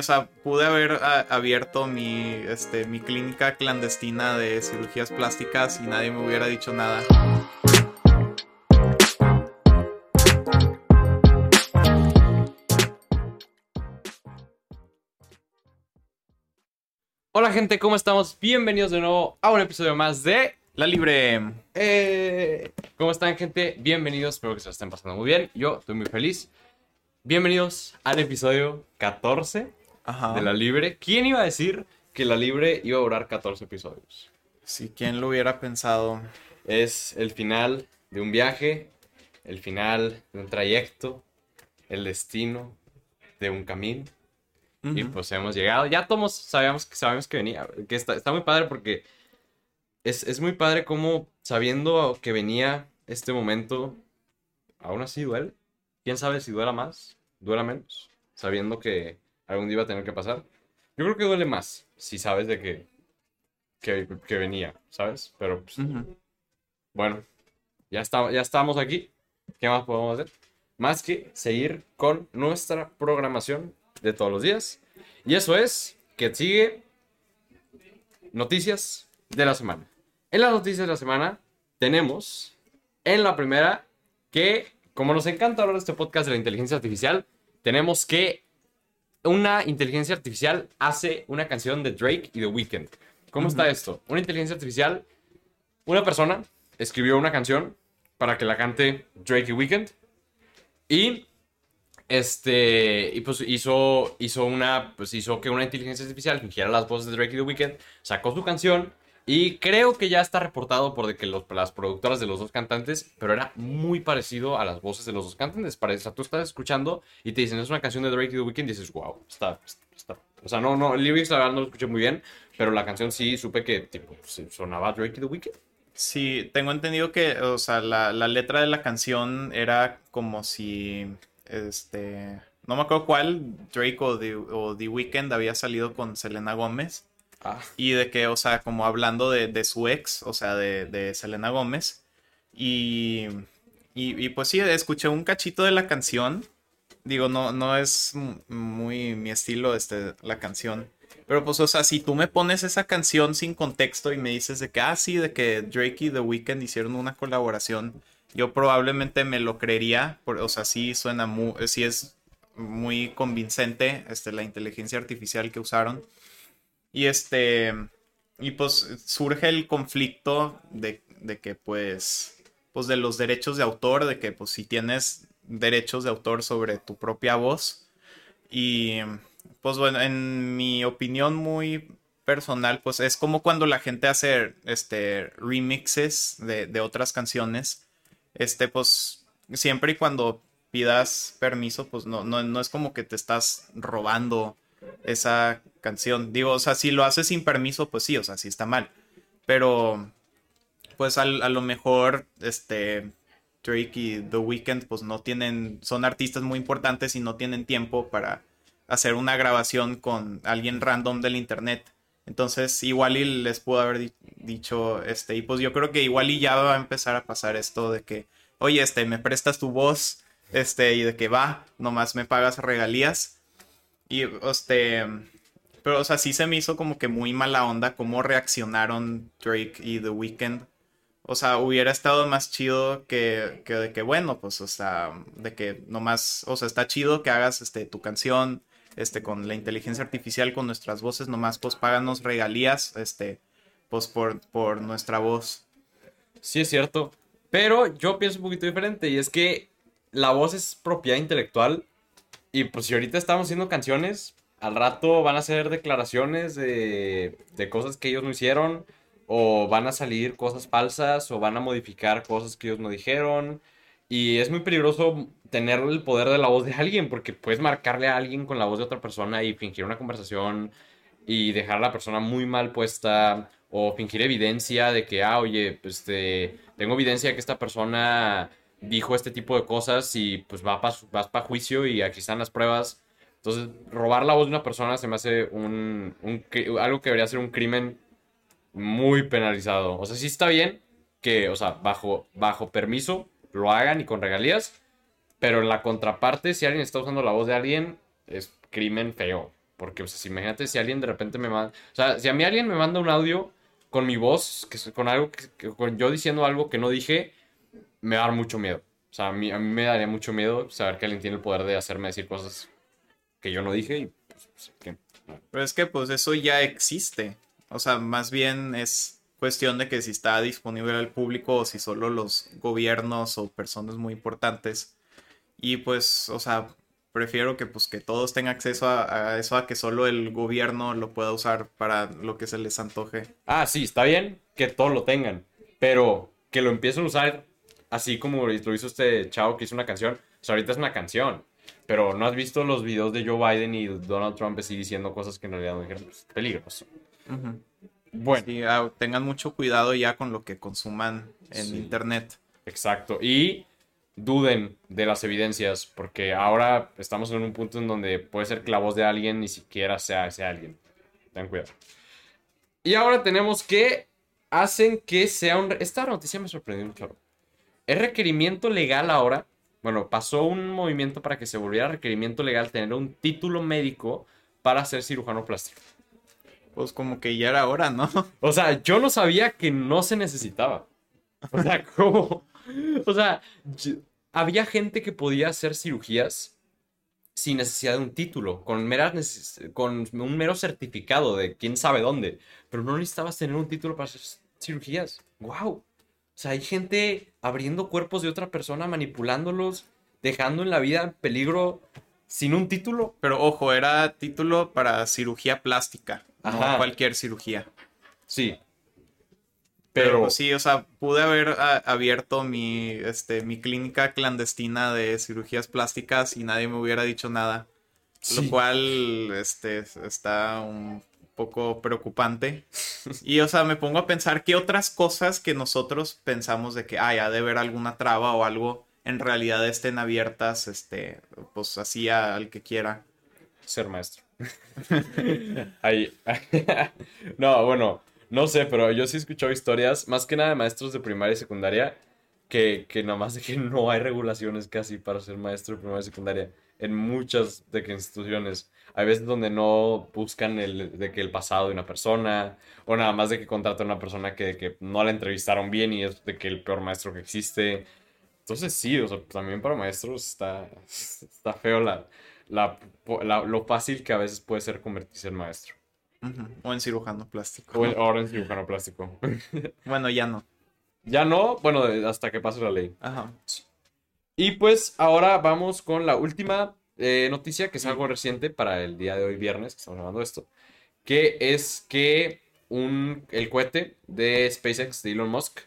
O sea, pude haber a- abierto mi, este, mi clínica clandestina de cirugías plásticas y nadie me hubiera dicho nada. Hola gente, ¿cómo estamos? Bienvenidos de nuevo a un episodio más de... La libre. Eh, ¿Cómo están gente? Bienvenidos, espero que se la estén pasando muy bien. Yo estoy muy feliz. Bienvenidos al episodio 14 Ajá. de La Libre. ¿Quién iba a decir que La Libre iba a durar 14 episodios? Si quién lo hubiera pensado. Es el final de un viaje, el final de un trayecto, el destino de un camino. Y Ujú. pues hemos llegado. Ya todos sabíamos que sabemos que venía. Que está, está muy padre porque es, es muy padre como sabiendo que venía este momento, aún así duele. ¿Quién sabe si duela más? ¿Duela menos? Sabiendo que algún día iba a tener que pasar. Yo creo que duele más si sabes de que, que, que venía, ¿sabes? Pero pues, Ujú. bueno, ya, está, ya estamos aquí. ¿Qué más podemos hacer? Más que seguir con nuestra programación de todos los días. Y eso es que sigue noticias de la semana. En las noticias de la semana tenemos en la primera que, como nos encanta hablar de este podcast de la inteligencia artificial, tenemos que una inteligencia artificial hace una canción de Drake y The Weeknd. ¿Cómo está esto? Una inteligencia artificial, una persona escribió una canción para que la cante Drake y Weeknd y este y pues hizo hizo una pues hizo que una inteligencia artificial fingiera las voces de Drake y The Weeknd, sacó su canción y creo que ya está reportado por de que las productoras de los dos cantantes, pero era muy parecido a las voces de los dos cantantes. Parece, o sea, tú estás escuchando y te dicen, es una canción de Drake y The Weeknd dices, wow, está, está. O sea, no, no, lyrics la verdad no lo escuché muy bien, pero la canción sí supe que, tipo, sonaba Drake y The Weeknd. Sí, tengo entendido que, o sea, la, la letra de la canción era como si, este, no me acuerdo cuál, Drake o The, o The Weeknd había salido con Selena Gómez. Y de que, o sea, como hablando de, de su ex, o sea, de, de Selena Gómez. Y, y, y pues sí, escuché un cachito de la canción. Digo, no, no es muy mi estilo este, la canción. Pero pues, o sea, si tú me pones esa canción sin contexto y me dices de que, ah, sí, de que Drake y The Weeknd hicieron una colaboración, yo probablemente me lo creería. por- o sea, sí suena muy, sí es muy convincente este, la inteligencia artificial que usaron. Y este. Y pues surge el conflicto de, de que, pues. Pues de los derechos de autor, de que, pues, si tienes derechos de autor sobre tu propia voz. Y. Pues bueno, en mi opinión muy personal, pues es como cuando la gente hace este remixes de, de otras canciones. Este, pues. Siempre y cuando pidas permiso, pues no, no, no es como que te estás robando esa canción. Digo, o sea, si lo haces sin permiso, pues sí, o sea, sí está mal. Pero, pues al- a, lo mejor, este, Drake y The Weeknd, pues no tienen, son artistas muy importantes y no tienen tiempo para hacer una grabación con alguien random del internet. Entonces, igual y les pudo haber di- dicho, este, y pues yo creo que igual y ya va a empezar a pasar esto de que, oye, este, me prestas tu voz, este, y de que va, nomás me pagas regalías. Y, este, pero, o sea, sí se me hizo como que muy mala onda cómo reaccionaron Drake y The Weeknd. O sea, hubiera estado más chido que, que de que, bueno, pues, o sea, de que nomás, o sea, está chido que hagas, este, tu canción, este, con la inteligencia artificial, con nuestras voces, nomás, pues, páganos regalías, este, pues, por, por nuestra voz. Sí, es cierto. Pero yo pienso un poquito diferente y es que la voz es propiedad intelectual y pues si ahorita estamos haciendo canciones, al rato van a ser declaraciones de, de cosas que ellos no hicieron o van a salir cosas falsas o van a modificar cosas que ellos no dijeron. Y es muy peligroso tener el poder de la voz de alguien porque puedes marcarle a alguien con la voz de otra persona y fingir una conversación y dejar a la persona muy mal puesta o fingir evidencia de que, ah, oye, este, tengo evidencia de que esta persona dijo este tipo de cosas y pues va pa- vas para juicio y aquí están las pruebas. Entonces, robar la voz de una persona se me hace un, algo que debería ser un crimen muy penalizado. O sea, sí está bien que, o sea, bajo, bajo permiso lo hagan y con regalías, pero en la contraparte, si alguien está usando la voz de alguien, es crimen feo. Porque, pues, imagínate si alguien de repente me manda. O sea, si a mí alguien me manda un audio con mi voz, que, con algo, que, con yo diciendo algo que no dije, me va a dar mucho miedo. O sea, a mí, a mí me daría mucho miedo saber que alguien tiene el poder de hacerme decir cosas que yo no dije y pues, pues que, Pero es que, pues, eso ya existe. O sea, más bien es cuestión de que si está disponible al público o si solo los gobiernos o personas muy importantes. Y pues, o sea, prefiero que pues que todos tengan acceso a, eso a que solo el gobierno lo pueda usar para lo que se les antoje. Ah, sí, está bien que todos lo tengan, pero que lo empiecen a usar así como lo hizo este chavo que hizo una canción. O sea, ahorita es una canción, pero no has visto los videos de Joe Biden y Donald Trump así diciendo cosas que en realidad no dijeron. Pues, peligroso. Bueno. Ah, tengan mucho cuidado ya con lo que consuman en internet. Exacto. Y duden de las evidencias, porque ahora estamos en un punto en donde puede ser que la voz de alguien ni siquiera sea ese alguien. Ten cuidado. Y ahora tenemos que hacen que sea un... Esta noticia me sorprendió mucho. Es requerimiento legal ahora. Bueno, pasó un movimiento para que se volviera requerimiento legal tener un título médico para ser cirujano plástico. Pues como que ya era hora, ¿no? O sea, yo no sabía que no se necesitaba. O sea, ¿cómo? O sea, había gente que podía hacer cirugías sin necesidad de un título, con, meras con un mero certificado de quién sabe dónde, pero no necesitabas tener un título para hacer cirugías. ¡Wow! O sea, hay gente abriendo cuerpos de otra persona, manipulándolos, dejando en la vida en peligro sin un título. Pero ojo, era título para cirugía plástica, no cualquier cirugía. Sí, pero, pues sí, o sea, pude haber ah, abierto mi, este, mi clínica clandestina de cirugías plásticas y nadie me hubiera dicho nada. Lo cual este, está un poco preocupante. Y, o sea, me pongo a pensar qué otras cosas que nosotros pensamos de que, ah, ha de haber alguna traba o algo, en realidad estén abiertas, este, pues así al que quiera. Ser maestro. Ahí. no, bueno, no sé, pero yo sí he escuchado historias, más que nada de maestros de primaria y secundaria, que, que nomás de que no hay regulaciones casi para ser maestro de primaria y secundaria en muchas de que instituciones. Hay veces donde no buscan el, de que el pasado de una persona, o nada más de que contratan a una persona que, que no la entrevistaron bien y es de que el peor maestro que existe. Entonces sí, o sea, también para maestros está, está feo la, la, lo fácil que a veces puede ser convertirse en maestro. O en cirujano plástico. O ahora en cirujano plástico. bueno, ya no. Ya no, bueno, hasta que pase la ley. Ajá. Y pues ahora vamos con la última eh, noticia, que es algo reciente para el día de hoy, viernes, que estamos hablando de esto. Que es que un, el cohete de SpaceX de Elon Musk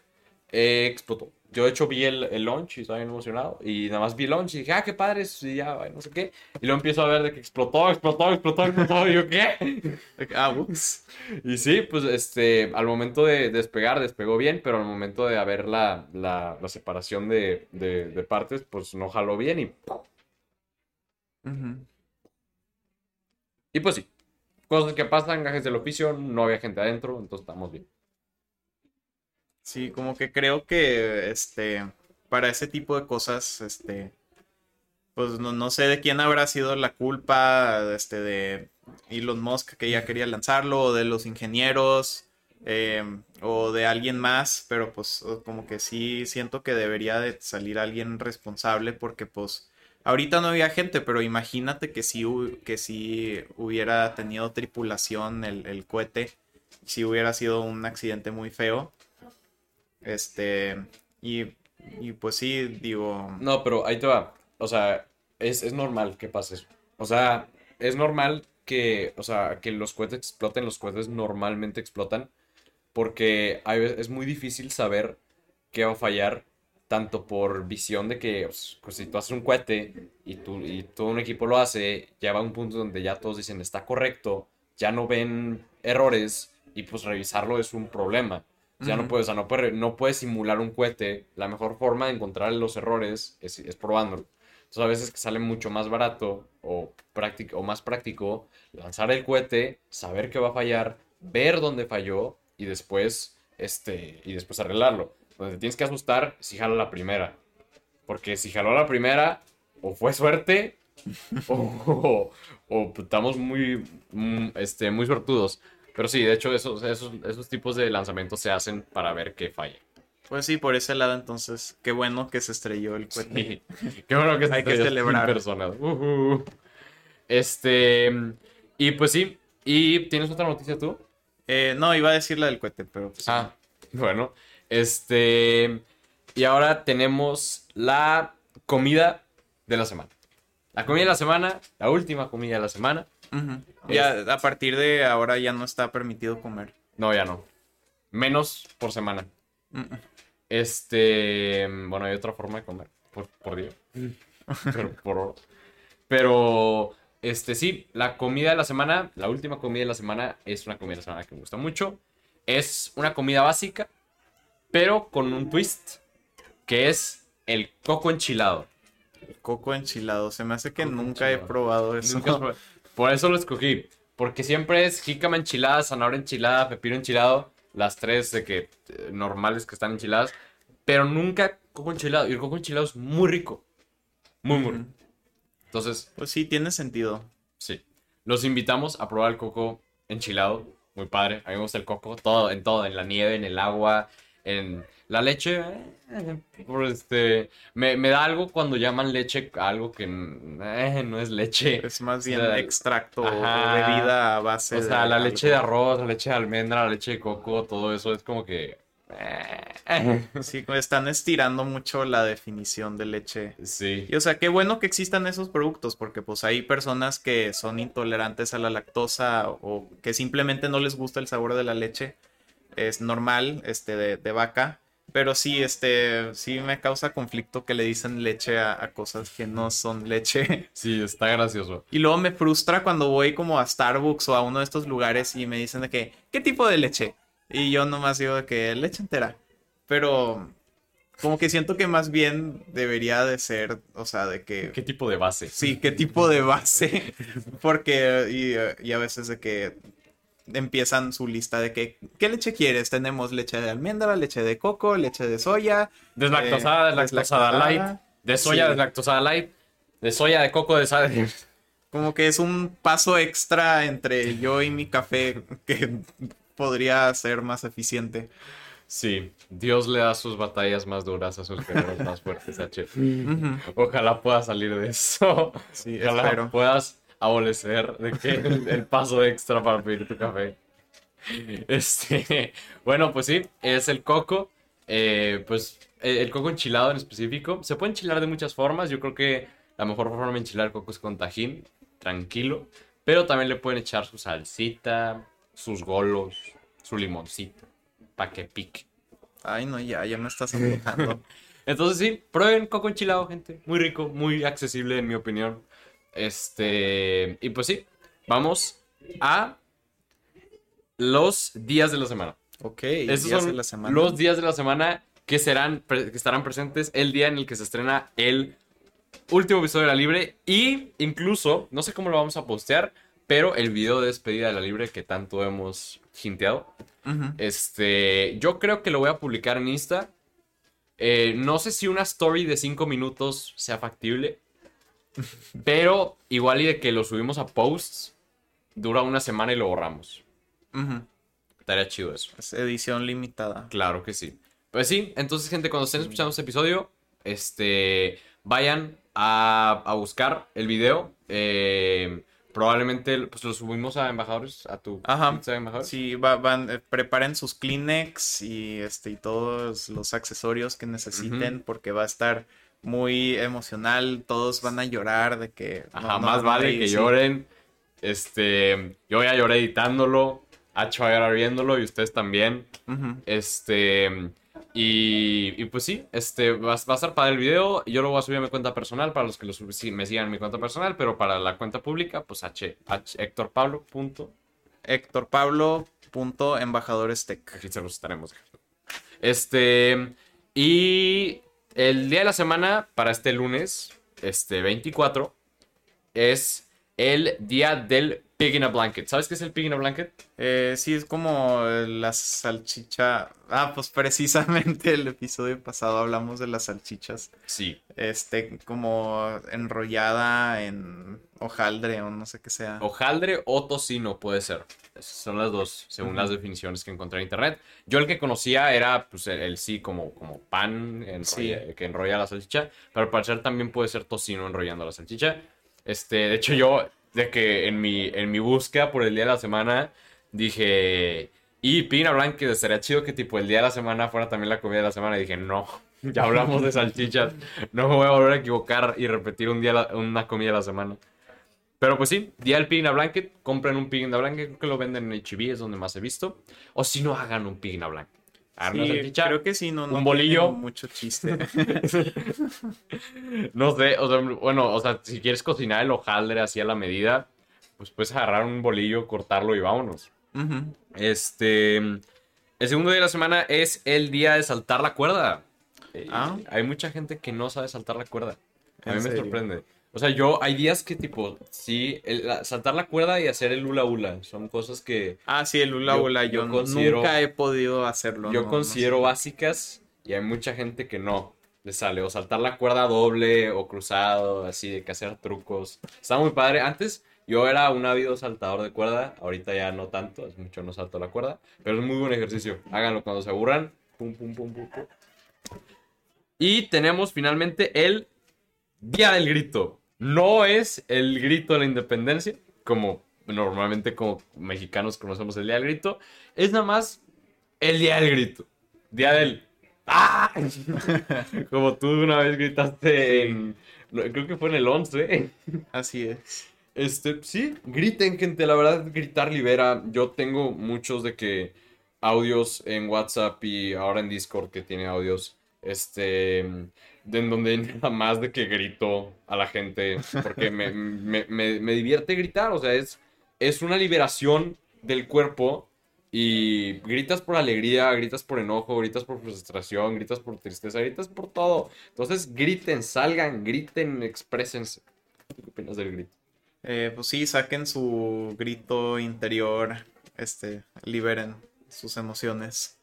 eh, explotó yo de hecho vi el, el launch y estaba bien emocionado. Y nada más vi el launch y dije, ah, qué padre, y ya, no sé qué. Y luego empiezo a ver de que explotó, explotó, explotó, explotó. Y yo, ¿qué? ah, ups. Y sí, pues este, al momento de despegar, despegó bien, pero al momento de haber la, la, la separación de, de, de, partes, pues no jaló bien y. Y pues sí, cosas que pasan, gajes del oficio, no había gente adentro, entonces estamos bien. Sí, como que creo que este para ese tipo de cosas, este, pues no, sé de quién habrá sido la culpa este, de Elon Musk que ya quería lanzarlo, o de los ingenieros, em, o de alguien más, pero pues como que sí siento que debería de salir alguien responsable porque pues ahorita no había gente, pero imagínate que si, que si hubiera tenido tripulación el cohete, si hubiera sido un accidente muy feo este, y, pues sí, digo... No, pero ahí te va. O sea, es, normal que pase eso. O sea, es normal que, o sea, que los cohetes exploten, los cohetes normalmente explotan, porque hay, es muy difícil saber qué va a fallar, tanto por visión de que, pues, pues si tú haces un cohete y, tú, y todo un equipo lo hace, ya va a un punto donde ya todos dicen está correcto, ya no ven errores y pues revisarlo es un problema. Ya no puedes, o sea, no puedes, no puedes simular un cohete. La mejor forma de encontrar los errores es, es probándolo. Entonces a veces que sale mucho más barato o, práctico, o más práctico lanzar el cohete, saber que va a fallar, ver dónde falló y después, este, y después arreglarlo. Donde tienes que asustar si jala la primera. Porque si jaló la primera, o fue suerte, o, o estamos muy, mm, este, muy sortudos. Pero sí, de hecho, esos, esos, esos tipos de lanzamientos se hacen para ver qué falla. Pues sí, por ese lado entonces, qué bueno que se estrelló el cohete. Sí. Qué bueno que se Hay que estrelló celebrar. en persona. Ujú. Este, y pues sí, ¿y tienes otra noticia tú? Eh, no, iba a decir la del cohete, pero pues, Ah, bueno, este, y ahora tenemos la comida de la semana. La comida de la semana, la última comida de la semana. Ya a partir de ahora ya no está permitido comer. No, ya no. Menos por semana. Mm, mm. Este, bueno, hay otra forma de comer, por, por día. Pero, por. Pero, este, sí, la comida de la semana, la última comida de la semana es una comida de la semana que me gusta mucho. Es una comida básica, pero con un twist, que es el coco enchilado. Coco enchilado, se me hace que Coco nunca he probado eso. Nunca has probado. Por eso lo escogí. Porque siempre es jícama enchilada, zanahoria enchilada, pepino enchilado. Las tres de que eh, normales que están enchiladas. Pero nunca coco enchilado. Y el coco enchilado es muy rico. Muy, muy rico. Entonces, Pues sí, tiene sentido. sí. Los invitamos a probar el coco enchilado. Muy padre. A mí me gusta el coco. Todo, en todo. En la nieve, en el agua, en la leche. eh, por este, me, me da algo cuando llaman leche algo que eh, no es leche. Es más bien O sea, extracto bebida a base O sea, de la leche de arroz, la leche de almendra, la leche de coco, todo eso es como que... eh, Sí, están estirando mucho la definición de leche. Sí. Y o sea, qué bueno que existan esos productos, porque pues hay personas que son intolerantes a la lactosa o que simplemente no les gusta el sabor de la leche. Es normal, este, de, de vaca. Pero sí, este, sí me causa conflicto que le dicen leche a, a cosas que no son leche. Sí, está gracioso. Y luego me frustra cuando voy como a Starbucks o a uno de estos lugares y me dicen de que, ¿qué tipo de leche? Y yo nomás digo de que leche entera. Pero como que siento que más bien debería de ser, o sea, de que... ¿Qué tipo de base? Sí, qué tipo de base. Porque, y, y a veces de que empiezan su lista de que, ¿qué leche quieres? Tenemos leche de almendra, leche de coco, leche de soya. Deslactosada, eh, deslactosada light. De soya, Sí. deslactosada light. De soya, de coco, de sal. Como que es un paso extra entre yo y mi café que podría ser más eficiente. Sí, Dios le da sus batallas más duras a sus guerreros más fuertes, H. Ojalá puedas salir de eso. Sí, Ojalá espero. puedas abolecer de que el, el paso extra para pedir tu café. Este, bueno, pues sí, es el coco. eh, pues eh, el coco enchilado en específico. Se puede enchilar de muchas formas. Yo creo que la mejor forma de enchilar coco es con tajín, tranquilo. Pero también le pueden echar su salsita, sus golos, su limoncito, para que pique. Ay, no, ya, ya me estás antojando. Entonces sí, prueben coco enchilado, gente. Muy rico, muy accesible en mi opinión. Este, y pues sí, vamos a los días de la semana. Ok, Estos días son de la semana. los días de la semana que serán que estarán presentes el día en el que se estrena el último episodio de La Libre y incluso, no sé cómo lo vamos a postear, pero el video de despedida de La Libre que tanto hemos hinteado. Este, yo creo que lo voy a publicar en Insta. Eh, no sé si una story de 5 minutos sea factible. Pero igual y de que lo subimos a posts, dura una semana y lo borramos. Estaría chido eso. Es edición limitada. Claro que sí. Pues sí, entonces gente, cuando estén escuchando este episodio, este, vayan a, a buscar el video. Eh, probablemente pues, lo subimos a embajadores, a tu Ajá. pizza de embajadores. Sí, va- van, eh, preparen sus Kleenex y este y todos los accesorios que necesiten porque va a estar muy emocional. Todos van a llorar de que Ajá, no más vale reír, que sí. lloren. Este, yo ya lloré editándolo, Hacho va a llorar viéndolo y ustedes también. Este, y, y pues sí, este, va, a- va a estar para el video. Yo lo voy a subir a mi cuenta personal para los que lo sub- sí, me sigan en mi cuenta personal, pero para la cuenta pública, pues H, H Héctor Pablo. Punto. Héctor Pablo punto embajadores tech. Aquí se los estaremos. Este, y el día de la semana para este lunes, este 24, es el día del Pig in a Blanket. ¿Sabes qué es el Pig in a Blanket? Eh, sí, es como la salchicha. Ah, pues precisamente el episodio pasado hablamos de las salchichas. Sí. Este, como enrollada en hojaldre o no sé qué sea. Hojaldre o tocino puede ser. Esas son las dos, según las definiciones que encontré en internet. Yo el que conocía era pues, el, sí como, como pan que enrolla la salchicha, pero para ser también puede ser tocino enrollando la salchicha. Este, de hecho yo de que en mi, en mi búsqueda por el día de la semana dije, y Pina Blanca, estaría chido que tipo el día de la semana fuera también la comida de la semana. Y dije, no, ya hablamos de salchichas, no me voy a volver a equivocar y repetir un día una comida de la semana. Pero pues sí, día del Pigna Blanket, compren un Pigna Blanket, creo que lo venden en HB, es donde más he visto. O si no, hagan un Pigna Blanket. Sí, creo que sí, no, no un bolillo. Mucho chiste. no sé, o sea, bueno, o sea, si quieres cocinar el hojaldre así a la medida, pues puedes agarrar un bolillo, cortarlo y vámonos. Este. El segundo día de la semana es el día de saltar la cuerda. Eh, ah. Hay mucha gente que no sabe saltar la cuerda. A mí me sorprende. O sea, yo hay días que tipo, sí, saltar la cuerda y hacer el hula hula. Son cosas que... Ah, sí, el hula hula. Yo, nunca he podido hacerlo. Yo considero básicas y hay mucha gente que no le sale. O saltar la cuerda doble o cruzado, así, de que hacer trucos. Está muy padre. Antes yo era un ávido saltador de cuerda. Ahorita ya no tanto, es mucho no salto la cuerda. Pero es muy buen ejercicio. Háganlo cuando se aburran. Pum, pum, pum, pum, pum. Y tenemos finalmente el Día del Grito no es el grito de la independencia, como normalmente como mexicanos conocemos el día del grito, es nada más el día del grito. Día del... ¡Ah! como tú una vez gritaste en... Creo que fue en el 11. Así es. Este, sí, griten, gente. La verdad, gritar libera. Yo tengo muchos de que audios en WhatsApp y ahora en Discord que tiene audios. Este en donde nada más de que grito a la gente, porque me, divierte gritar, o sea, es, es una liberación del cuerpo y gritas por alegría, gritas por enojo, gritas por frustración, gritas por tristeza, gritas por todo. Entonces griten, salgan, griten, exprésense. ¿Qué opinas del grito? Eh, pues sí, saquen su grito interior, este, liberen sus emociones.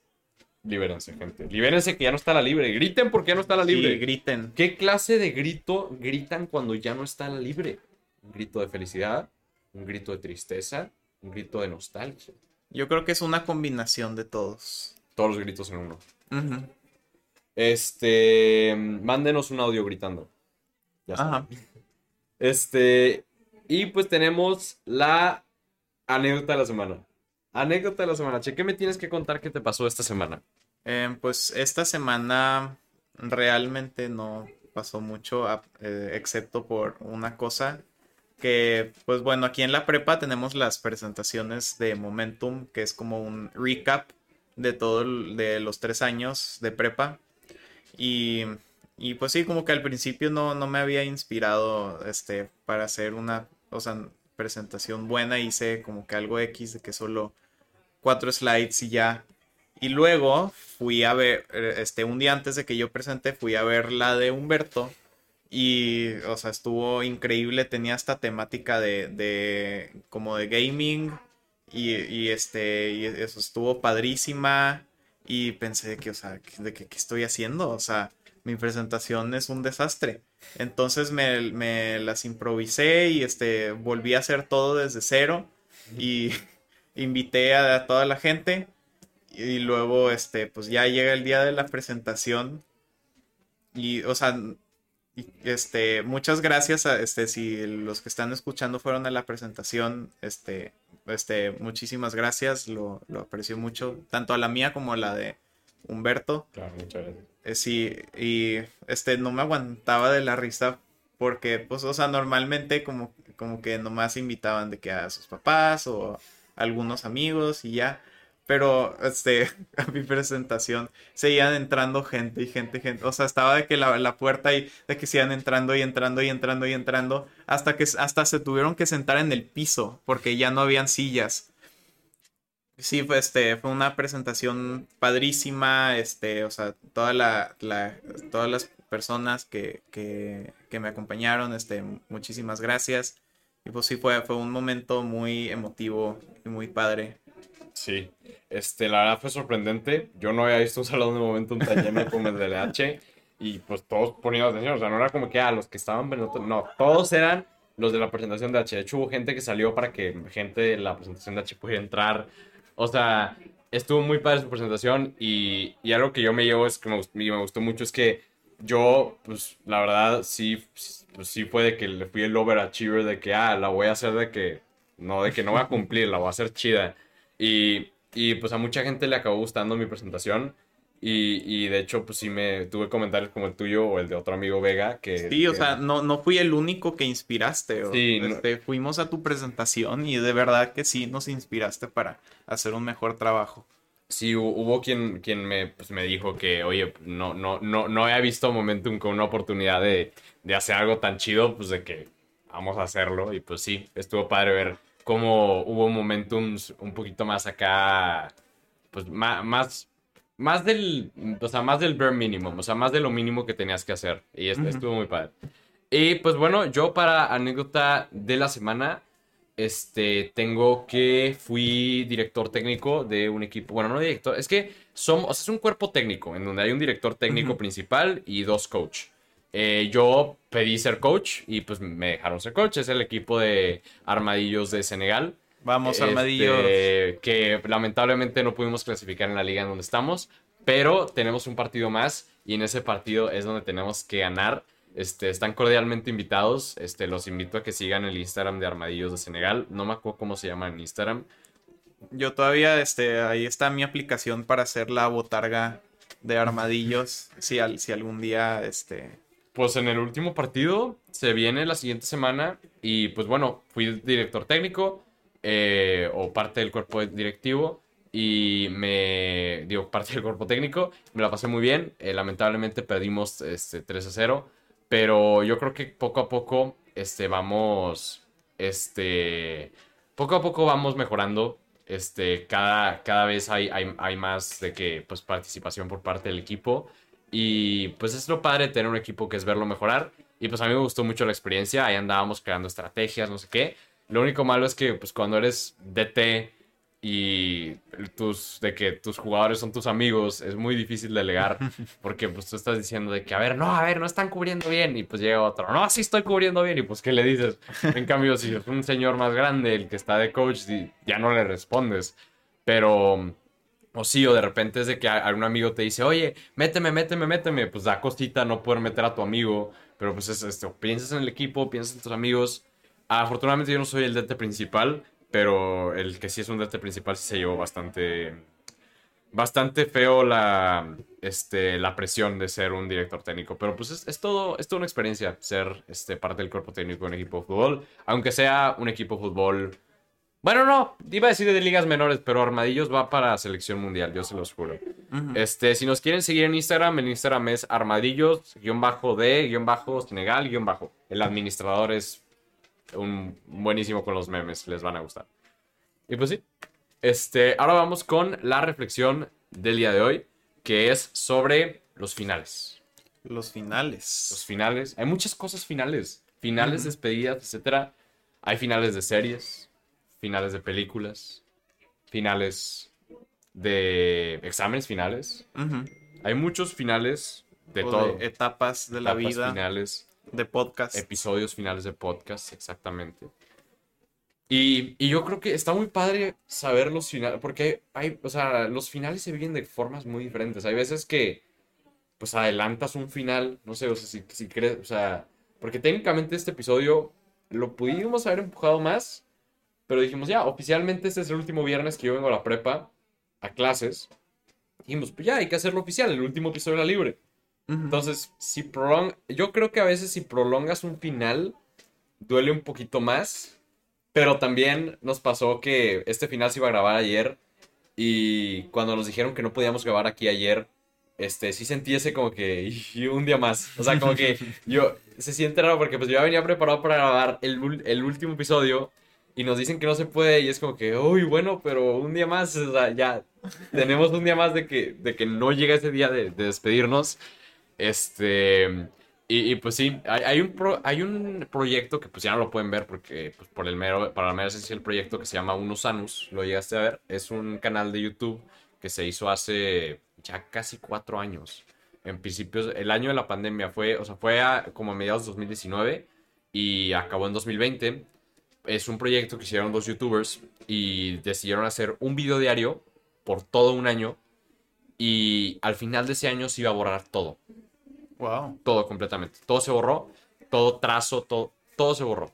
Libérense, gente. Libérense que ya no está la libre. Griten porque ya no está la libre. Sí, griten. ¿Qué clase de grito gritan cuando ya no está la libre? Un grito de felicidad, un grito de tristeza, un grito de nostalgia. Yo creo que es una combinación de todos. Todos los gritos en uno. Este, mándenos un audio gritando. Ya está. Este, y pues tenemos la anécdota de la semana. Anécdota de la semana. Che, ¿qué me tienes que contar qué te pasó esta semana? Eh, pues esta semana realmente no pasó mucho, eh, excepto por una cosa que, pues bueno, aquí en la prepa tenemos las presentaciones de Momentum, que es como un recap de todo de los tres años de prepa. Y, y pues sí, como que al principio no, no me había inspirado este, para hacer una, o sea, presentación buena. Hice como que algo X de que solo cuatro slides y ya. Y luego fui a ver, eh, este, un día antes de que yo presente, fui a ver la de Humberto. Y, o sea, estuvo increíble. Tenía esta temática de, de como de gaming. Y, y, este, y eso estuvo padrísima. Y pensé que, o sea, ¿de qué, estoy haciendo? O sea, mi presentación es un desastre. Entonces me, me las improvisé y este, volví a hacer todo desde cero. Y invité a, toda la gente y luego este pues ya llega el día de la presentación y o sea este muchas gracias a este si los que están escuchando fueron a la presentación este este muchísimas gracias lo, lo aprecio mucho tanto a la mía como a la de Humberto. Claro muchas gracias. Eh, sí y este no me aguantaba de la risa porque pues o sea normalmente como como que nomás invitaban de que a sus papás o algunos amigos y ya. Pero, este, a mi presentación seguían entrando gente y gente, gente. O sea, estaba de que la, la puerta y de que sigan entrando y entrando y entrando y entrando. Hasta que hasta se tuvieron que sentar en el piso porque ya no habían sillas. Sí, fue, este, fue una presentación padrísima. Este, o sea, toda la, la todas las personas que, que, que me acompañaron, este, muchísimas gracias. Y pues sí, fue, fue un momento muy emotivo y muy padre. Sí, este, la verdad fue sorprendente. Yo no había visto un salón de momento tan lleno como el de LH y pues todos poniendo atención. O sea, no era como que a ah, los que estaban, no, todos eran los de la presentación de H. De hecho, hubo gente que salió para que gente de la presentación de H pudiera entrar. O sea, estuvo muy padre su presentación y, y algo que yo me llevo es que me, me gustó mucho es que yo, pues, la verdad, sí, pues, sí fue de que le fui el overachiever de que, ah, la voy a hacer de que, no, de que no voy a cumplir, la voy a hacer chida. Y, y pues a mucha gente le acabó gustando mi presentación. Y, y, de hecho, pues sí me tuve comentarios como el tuyo o el de otro amigo Vega que... Sí, o sea, no, no fui el único que inspiraste. sí, este, Fuimos a tu presentación y de verdad que sí nos inspiraste para hacer un mejor trabajo. Sí, hubo quien, quien me, pues, me dijo que, oye, no, no, no, no había visto Momentum con una oportunidad de, de hacer algo tan chido, pues de que vamos a hacerlo. Y pues sí, estuvo padre ver cómo hubo momentums un poquito más acá, pues más, más más del, o sea, más del bare minimum, o sea, más de lo mínimo que tenías que hacer. Y estuvo muy padre. Y pues bueno, yo para anécdota de la semana, este, tengo que fui director técnico de un equipo, bueno, no director, es que somos, o sea, es un cuerpo técnico, en donde hay un director técnico principal y dos coach. Eh, yo pedí ser coach y pues me dejaron ser coach, es el equipo de Armadillos de Senegal. Vamos, este, Armadillos. que lamentablemente no pudimos clasificar en la liga en donde estamos, pero tenemos un partido más y en ese partido es donde tenemos que ganar. Este, están cordialmente invitados. Este, los invito a que sigan el Instagram de Armadillos de Senegal. No me acuerdo cómo se llama en Instagram. Yo todavía, este, ahí está mi aplicación para hacer la botarga de armadillos. si, si algún día, este. Pues en el último partido se viene la siguiente semana y pues bueno, fui director técnico. Eh, o parte del cuerpo directivo y me digo parte del cuerpo técnico me la pasé muy bien eh, lamentablemente perdimos este 3 a 0 pero yo creo que poco a poco este vamos este poco a poco vamos mejorando este cada, cada vez hay, hay, hay más de que pues participación por parte del equipo. Y pues es lo padre tener un equipo que es verlo mejorar. Y pues a mí me gustó mucho la experiencia. Ahí andábamos creando estrategias no sé qué. Lo único malo es que, pues, cuando eres DT y tus, de que tus jugadores son tus amigos, es muy difícil delegar porque, pues, tú estás diciendo de que, a ver, no, a ver, no están cubriendo bien y, pues, llega otro, no, sí estoy cubriendo bien y, pues, ¿qué le dices? En cambio, si es un señor más grande el que está de coach, ya no le respondes. Pero... O sí, o de repente es de que algún amigo te dice, oye, méteme, méteme, méteme. Pues da cosita no poder meter a tu amigo. Pero pues es esto, piensas en el equipo, piensas en tus amigos. Afortunadamente yo no soy el DT principal, pero el que sí es un DT principal sí se llevó bastante bastante feo la, este, la presión de ser un director técnico. Pero pues es, todo, es toda una experiencia ser este, parte del cuerpo técnico de un equipo de fútbol. Aunque sea un equipo de fútbol. Bueno, no, iba a decir de ligas menores, pero Armadillos va para selección mundial, yo se los juro. Este, si nos quieren seguir en Instagram, el Instagram es armadillos-de-senegal-bajo. El administrador es un buenísimo con los memes, les van a gustar. Y pues sí, este, ahora vamos con la reflexión del día de hoy, que es sobre los finales. Los finales. Los finales. Hay muchas cosas finales. Finales, despedidas, etc. Hay finales de series, finales de películas, finales de exámenes finales. Hay muchos finales de todo. etapas de la vida. Finales. De podcast. Episodios finales de podcast, exactamente. Y, yo creo que está muy padre saber los finales, porque hay, o sea, los finales se viven de formas muy diferentes. Hay veces que, pues, adelantas un final, no sé, o sea, si, si crees, o sea, porque técnicamente este episodio lo pudimos haber empujado más, pero dijimos, ya, oficialmente este es el último viernes que yo vengo a la prepa, a clases. Dijimos, pues ya, hay que hacerlo oficial, el último episodio era libre. Entonces, si prolong... yo creo que a veces si prolongas un final, duele un poquito más. Pero también nos pasó que este final se iba a grabar ayer. Y cuando nos dijeron que no podíamos grabar aquí ayer, este, sí sentí ese como que y un día más. O sea, como que yo se siente raro porque pues yo ya venía preparado para grabar el, el, último episodio y nos dicen que no se puede y es como que, uy, bueno, pero un día más, o sea, ya tenemos un día más de que, de que no llega ese día de, de despedirnos. Este. Y, pues sí, hay, un hay un proyecto que pues ya no lo pueden ver porque pues, por el para la mera esencia el proyecto que se llama Unos Anus, lo llegaste a ver, es un canal de YouTube que se hizo hace ya casi cuatro años. En principios, el año de la pandemia fue, o sea, fue como a mediados de 2019 y acabó en 2020. Es un proyecto que hicieron dos youtubers y decidieron hacer un video diario por todo un año y al final de ese año se iba a borrar todo. Todo completamente. Todo se borró, todo trazo, todo, todo se borró.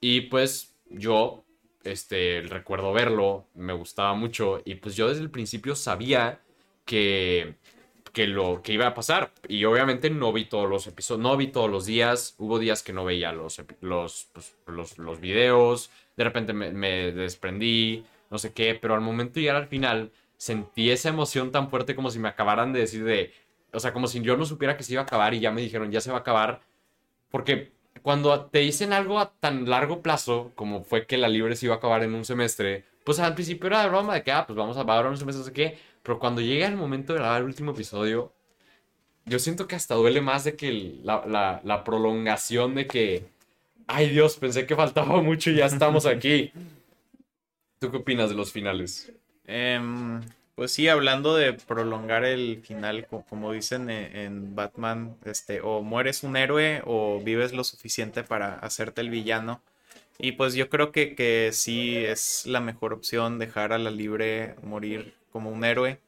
Y pues yo, este, recuerdo verlo, me gustaba mucho y pues yo desde el principio sabía que, que lo que iba a pasar. Y obviamente no vi todos los episodios, no vi todos los días, hubo días que no veía los, los, pues, los, los, videos, de repente me, me desprendí, no sé qué, pero al momento de llegar al final sentí esa emoción tan fuerte como si me acabaran de decir de, o sea, como si yo no supiera que se iba a acabar y ya me dijeron, ya se va a acabar. Porque cuando te dicen algo a tan largo plazo, como fue que la libre se iba a acabar en un semestre, pues al principio era de broma de que, ah, pues vamos a acabar un semestre, no sé qué. Pero cuando llega el momento de grabar el último episodio, yo siento que hasta duele más de que la, la prolongación de que, ay Dios, pensé que faltaba mucho y ya estamos aquí. ¿Tú qué opinas de los finales? Eh, pues sí, hablando de prolongar el final, como dicen e, en Batman, este, o mueres un héroe o vives lo suficiente para hacerte el villano. Y pues yo creo que, que sí es la mejor opción dejar a la libre morir como un héroe.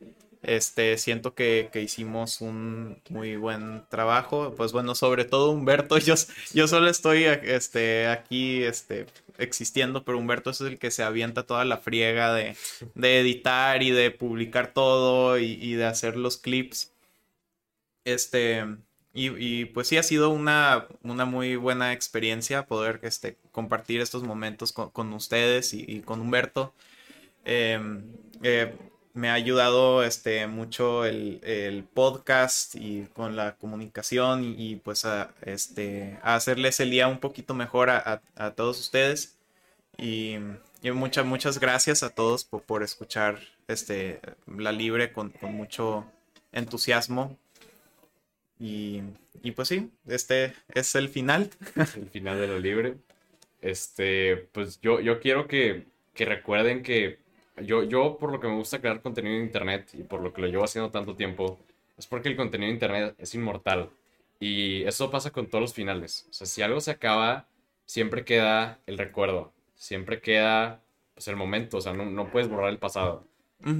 Este, siento que, hicimos un muy buen trabajo. Pues bueno, sobre todo Humberto, yo, yo solo estoy este, aquí este, existiendo, pero Humberto es el que se avienta toda la friega de, editar y de publicar todo y, de hacer los clips. Este, y, pues sí ha sido una, una muy buena experiencia poder este, compartir estos momentos con, ustedes y, con Humberto. Em, eh, me ha ayudado este, mucho el, podcast y con la comunicación y, pues a, este, a hacerles el día un poquito mejor a, todos ustedes. Y, muchas, muchas gracias a todos por, escuchar este, La Libre con, mucho entusiasmo. Y, pues sí, este es el final. El final de La Libre. Este, pues yo, yo quiero que, que recuerden que yo, yo, por lo que me gusta crear contenido en Internet y por lo que lo llevo haciendo tanto tiempo, es porque el contenido en Internet es inmortal. Y eso pasa con todos los finales. O sea, si algo se acaba, siempre queda el recuerdo. Siempre queda pues, el momento. O sea, no, no puedes borrar el pasado.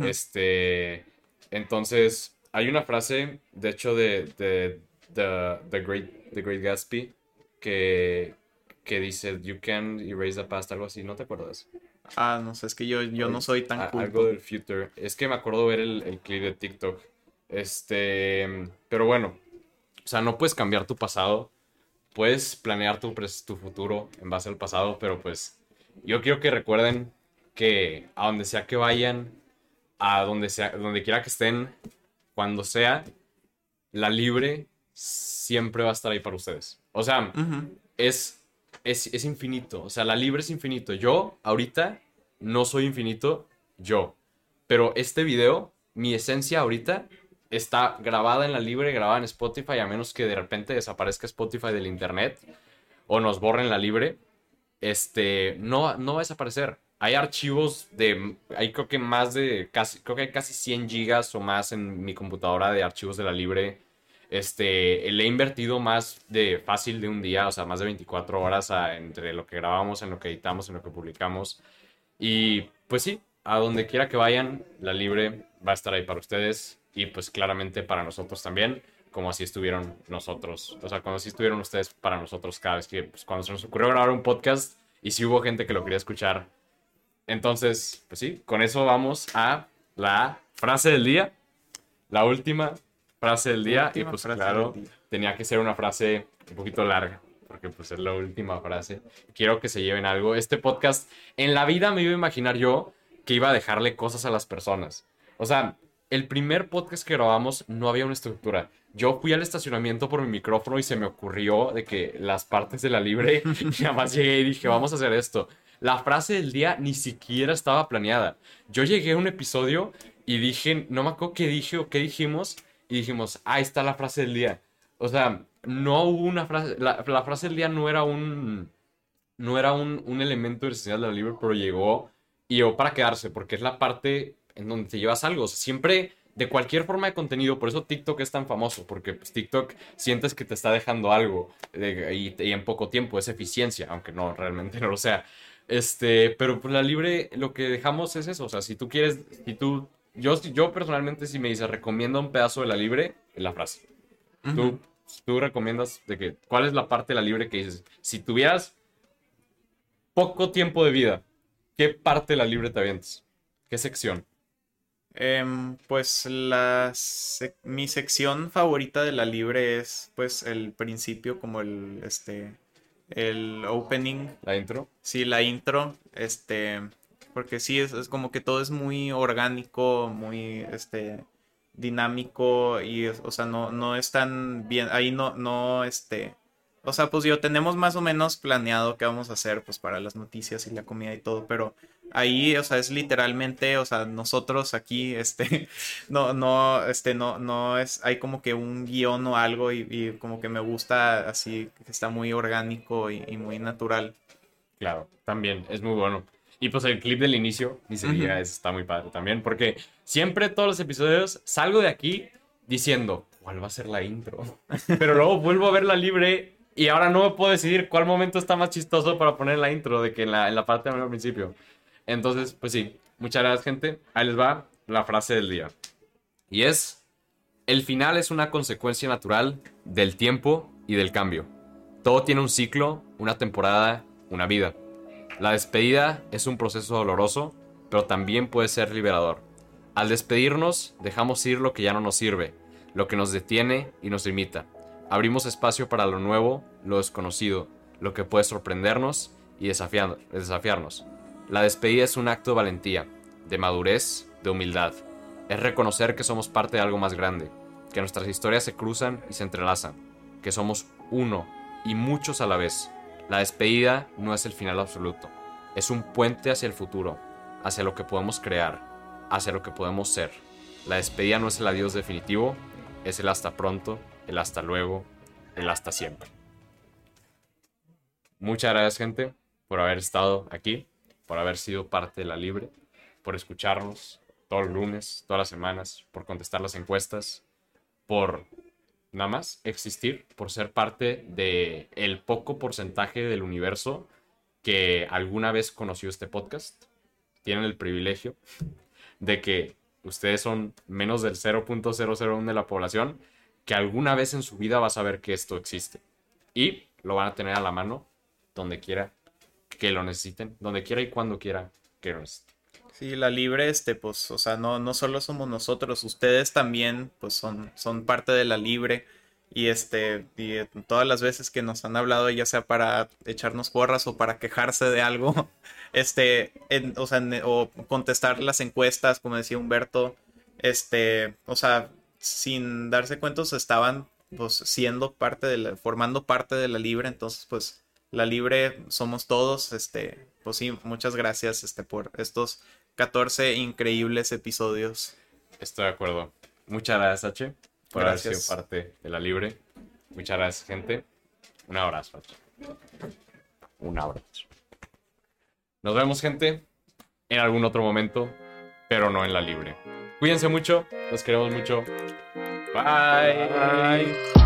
Este. Entonces, hay una frase, de hecho, de, de, the, Great, the Great Gatsby, que, que dice: You can erase the past, algo así. ¿No te acuerdas? Ah, no sé, es que yo, yo no soy tan culto. Algo del future. Es que me acuerdo ver el, el clip de TikTok. Este, pero bueno, o sea, no puedes cambiar tu pasado. Puedes planear tu, tu futuro en base al pasado, pero pues yo quiero que recuerden que a donde sea que vayan, a donde sea, donde quiera que estén, cuando sea, la libre siempre va a estar ahí para ustedes. O sea, es es, infinito. O sea, la libre es infinito. Yo, ahorita, no soy infinito, yo. Pero este video, mi esencia ahorita, está grabada en la libre, grabada en Spotify, a menos que de repente desaparezca Spotify del internet o nos borren la libre. Este, no, no va a desaparecer. Hay archivos de, hay creo que más de, casi, creo que hay casi 100 gigas o más en mi computadora de archivos de la libre este, le he invertido más de fácil de un día, o sea, más de 24 horas entre lo que grabamos, en lo que editamos, en lo que publicamos. Y pues sí, a donde quiera que vayan, la libre va a estar ahí para ustedes y pues claramente para nosotros también, como así estuvieron nosotros, o sea, cuando así estuvieron ustedes para nosotros cada vez que, pues cuando se nos ocurrió grabar un podcast y si hubo gente que lo quería escuchar. Entonces, pues sí, con eso vamos a la frase del día, la última frase del día y pues claro, tenía que ser una frase un poquito larga porque pues es la última frase. Quiero que se lleven algo. Este podcast, en la vida me iba a imaginar yo que iba a dejarle cosas a las personas. O sea, el primer podcast que grabamos no había una estructura. Yo fui al estacionamiento por mi micrófono y se me ocurrió de que las partes de la libre, y además llegué y dije, vamos a hacer esto. La frase del día ni siquiera estaba planeada. Yo llegué a un episodio y dije, no me acuerdo qué dije o qué dijimos, y dijimos, ahí está la frase del día. O sea, no hubo una frase, la, frase del día no era un, no era un, un elemento esencial de la libre, pero llegó y llegó para quedarse, porque es la parte en donde te llevas algo. Siempre, de cualquier forma de contenido, por eso TikTok es tan famoso, porque pues, TikTok sientes que te está dejando algo y en poco tiempo, es eficiencia, aunque no, realmente no lo sea. Este, pero pues la libre, lo que dejamos es eso, o sea, si tú quieres, si tú, yo, yo personalmente si me dices recomienda un pedazo de la libre, la frase. Tú, tú recomiendas de que, ¿cuál es la parte de la libre que dices? Si tuvieras poco tiempo de vida, ¿qué parte de la libre te avientas? ¿Qué sección? Em, pues la sec- mi sección favorita de la libre es pues el principio como el este el opening, ¿La intro? sí, la intro, este porque sí es, es como que todo es muy orgánico, muy este dinámico y o sea, no no es tan bien ahí no no este o sea, pues yo tenemos más o menos planeado qué vamos a hacer pues para las noticias y la comida y todo, pero ahí, o sea, es literalmente, o sea, nosotros aquí, este, no, no, este, no, no es, hay como que un guion o algo y, como que me gusta así, que está muy orgánico y muy natural. Claro, también, es muy bueno. Y pues el clip del inicio, ni se diga, está muy padre también, porque siempre todos los episodios salgo de aquí diciendo, ¿cuál va a ser la intro? Pero luego vuelvo a ver la libre y ahora no me puedo decidir cuál momento está más chistoso para poner la intro de que en la, en la parte al principio. Entonces, pues sí, muchas gracias gente. Ahí les va la frase del día. Y es, el final es una consecuencia natural del tiempo y del cambio. Todo tiene un ciclo, una temporada, una vida. La despedida es un proceso doloroso, pero también puede ser liberador. Al despedirnos, dejamos ir lo que ya no nos sirve, lo que nos detiene y nos limita. Abrimos espacio para lo nuevo, lo desconocido, lo que puede sorprendernos y desafiar- desafiarnos. La despedida es un acto de valentía, de madurez, de humildad. Es reconocer que somos parte de algo más grande, que nuestras historias se cruzan y se entrelazan, que somos uno y muchos a la vez. La despedida no es el final absoluto, es un puente hacia el futuro, hacia lo que podemos crear, hacia lo que podemos ser. La despedida no es el adiós definitivo, es el hasta pronto, el hasta luego, el hasta siempre. Muchas gracias gente por haber estado aquí, por haber sido parte de la Libre, por escucharnos todos los lunes, todas las semanas, por contestar las encuestas, por nada más existir, por ser parte de el poco porcentaje del universo que alguna vez conoció este podcast. Tienen el privilegio de que ustedes son menos del 0.001 de la población que alguna vez en su vida va a saber que esto existe. Y lo van a tener a la mano donde quiera que lo necesiten, donde quiera y cuando quiera que lo necesiten. Sí, la libre, este, pues, o sea, no, no solo somos nosotros, ustedes también, pues, son, son parte de la libre. Y este, y eh, todas las veces que nos han hablado, ya sea para echarnos porras o para quejarse de algo, este, o sea, en- o contestar las encuestas, como decía Humberto, este, o sea, sin darse cuenta, estaban, pues, siendo parte de la, formando parte de la libre, entonces, pues, la libre somos todos, este, pues sí, muchas gracias, este, por estos 14 increíbles episodios. Estoy de acuerdo. Muchas gracias, H, por haber Gracias. sido parte de la Libre. Muchas gracias, gente. Un abrazo, H. Un abrazo. Nos vemos, gente, en algún otro momento, pero no en la Libre. Cuídense mucho, los queremos mucho. Bye. Bye.